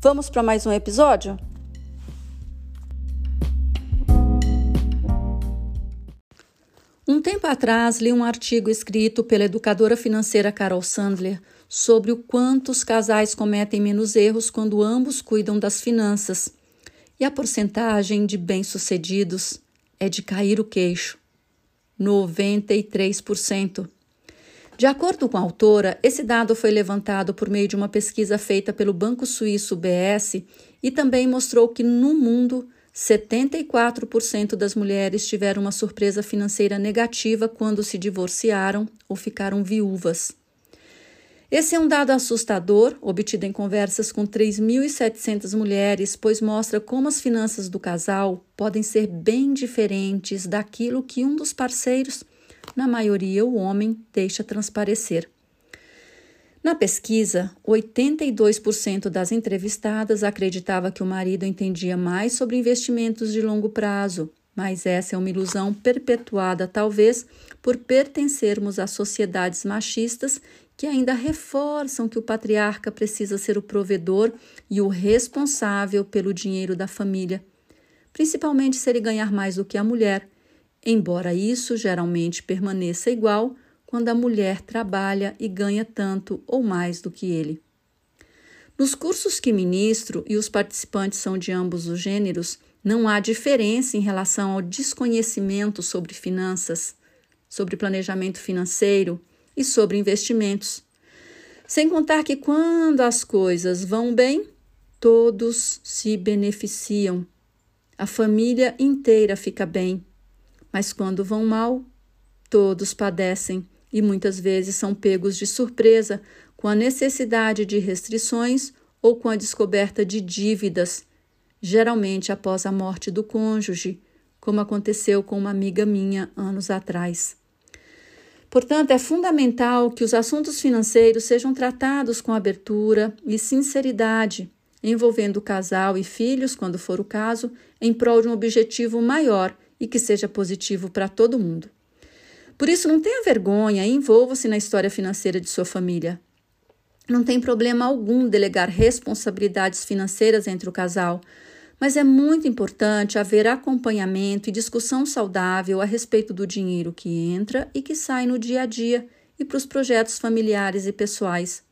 Vamos para mais um episódio? Um tempo atrás, li um artigo escrito pela educadora financeira Carol Sandler sobre o quanto os casais cometem menos erros quando ambos cuidam das finanças. E a porcentagem de bem-sucedidos é de cair o queixo 93%. De acordo com a autora, esse dado foi levantado por meio de uma pesquisa feita pelo banco suíço BS e também mostrou que no mundo 74% das mulheres tiveram uma surpresa financeira negativa quando se divorciaram ou ficaram viúvas. Esse é um dado assustador, obtido em conversas com 3.700 mulheres, pois mostra como as finanças do casal podem ser bem diferentes daquilo que um dos parceiros na maioria o homem deixa transparecer. Na pesquisa, 82% das entrevistadas acreditava que o marido entendia mais sobre investimentos de longo prazo, mas essa é uma ilusão perpetuada, talvez, por pertencermos a sociedades machistas que ainda reforçam que o patriarca precisa ser o provedor e o responsável pelo dinheiro da família, principalmente se ele ganhar mais do que a mulher embora isso geralmente permaneça igual quando a mulher trabalha e ganha tanto ou mais do que ele. Nos cursos que ministro e os participantes são de ambos os gêneros, não há diferença em relação ao desconhecimento sobre finanças, sobre planejamento financeiro e sobre investimentos. Sem contar que quando as coisas vão bem, todos se beneficiam. A família inteira fica bem mas quando vão mal, todos padecem e muitas vezes são pegos de surpresa com a necessidade de restrições ou com a descoberta de dívidas, geralmente após a morte do cônjuge, como aconteceu com uma amiga minha anos atrás. Portanto, é fundamental que os assuntos financeiros sejam tratados com abertura e sinceridade, envolvendo o casal e filhos, quando for o caso, em prol de um objetivo maior e que seja positivo para todo mundo. Por isso, não tenha vergonha e envolva-se na história financeira de sua família. Não tem problema algum delegar responsabilidades financeiras entre o casal, mas é muito importante haver acompanhamento e discussão saudável a respeito do dinheiro que entra e que sai no dia a dia e para os projetos familiares e pessoais.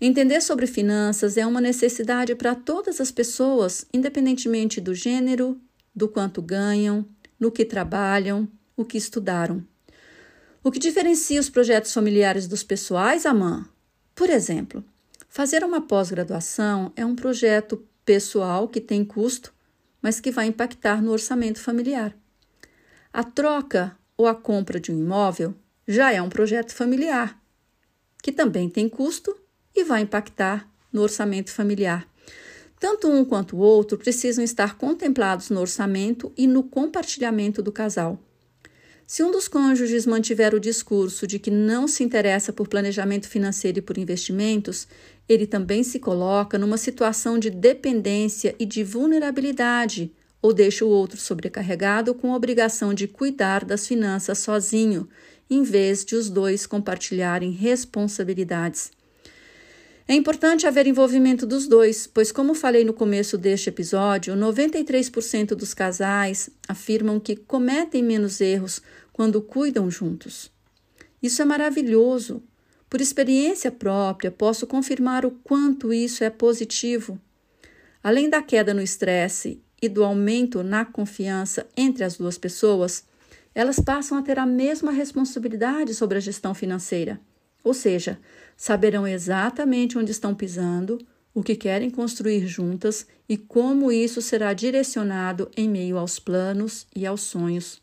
Entender sobre finanças é uma necessidade para todas as pessoas, independentemente do gênero, do quanto ganham, no que trabalham, o que estudaram. O que diferencia os projetos familiares dos pessoais, Amã? Por exemplo, fazer uma pós-graduação é um projeto pessoal que tem custo, mas que vai impactar no orçamento familiar. A troca ou a compra de um imóvel já é um projeto familiar, que também tem custo e vai impactar no orçamento familiar. Tanto um quanto o outro precisam estar contemplados no orçamento e no compartilhamento do casal. Se um dos cônjuges mantiver o discurso de que não se interessa por planejamento financeiro e por investimentos, ele também se coloca numa situação de dependência e de vulnerabilidade, ou deixa o outro sobrecarregado com a obrigação de cuidar das finanças sozinho, em vez de os dois compartilharem responsabilidades. É importante haver envolvimento dos dois, pois, como falei no começo deste episódio, 93% dos casais afirmam que cometem menos erros quando cuidam juntos. Isso é maravilhoso. Por experiência própria, posso confirmar o quanto isso é positivo. Além da queda no estresse e do aumento na confiança entre as duas pessoas, elas passam a ter a mesma responsabilidade sobre a gestão financeira. Ou seja, saberão exatamente onde estão pisando, o que querem construir juntas e como isso será direcionado em meio aos planos e aos sonhos.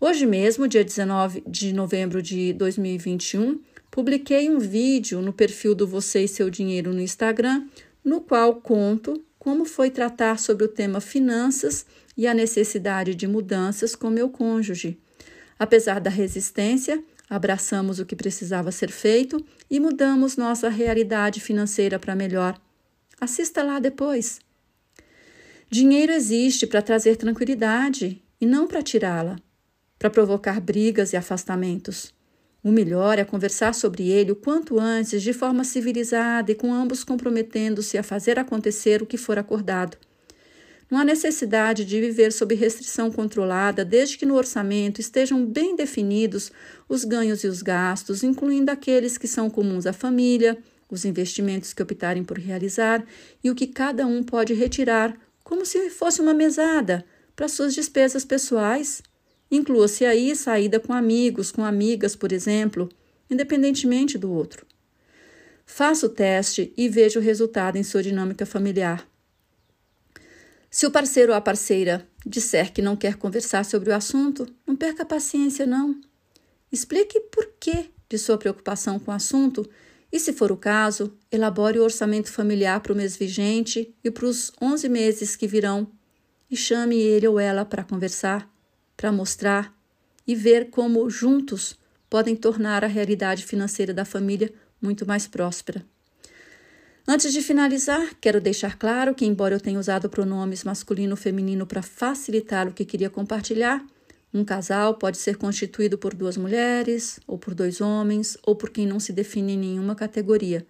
Hoje mesmo, dia 19 de novembro de 2021, publiquei um vídeo no perfil do Você e Seu Dinheiro no Instagram, no qual conto como foi tratar sobre o tema finanças e a necessidade de mudanças com meu cônjuge. Apesar da resistência, abraçamos o que precisava ser feito e mudamos nossa realidade financeira para melhor. Assista lá depois. Dinheiro existe para trazer tranquilidade e não para tirá-la, para provocar brigas e afastamentos. O melhor é conversar sobre ele o quanto antes, de forma civilizada e com ambos comprometendo-se a fazer acontecer o que for acordado. Não há necessidade de viver sob restrição controlada, desde que no orçamento estejam bem definidos os ganhos e os gastos, incluindo aqueles que são comuns à família, os investimentos que optarem por realizar e o que cada um pode retirar, como se fosse uma mesada, para suas despesas pessoais. Inclua-se aí saída com amigos, com amigas, por exemplo, independentemente do outro. Faça o teste e veja o resultado em sua dinâmica familiar. Se o parceiro ou a parceira disser que não quer conversar sobre o assunto, não perca a paciência, não. Explique por que de sua preocupação com o assunto e, se for o caso, elabore o orçamento familiar para o mês vigente e para os 11 meses que virão e chame ele ou ela para conversar para mostrar e ver como juntos podem tornar a realidade financeira da família muito mais próspera. Antes de finalizar, quero deixar claro que, embora eu tenha usado pronomes masculino e feminino para facilitar o que queria compartilhar, um casal pode ser constituído por duas mulheres, ou por dois homens, ou por quem não se define em nenhuma categoria.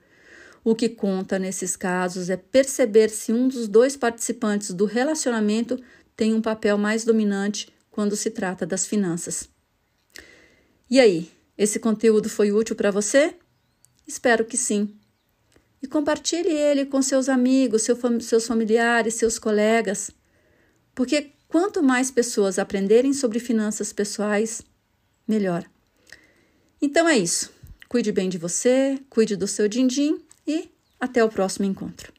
O que conta nesses casos é perceber se um dos dois participantes do relacionamento tem um papel mais dominante quando se trata das finanças. E aí, esse conteúdo foi útil para você? Espero que sim. E compartilhe ele com seus amigos, seus familiares, seus colegas, porque quanto mais pessoas aprenderem sobre finanças pessoais, melhor. Então é isso. Cuide bem de você, cuide do seu din-din e até o próximo encontro.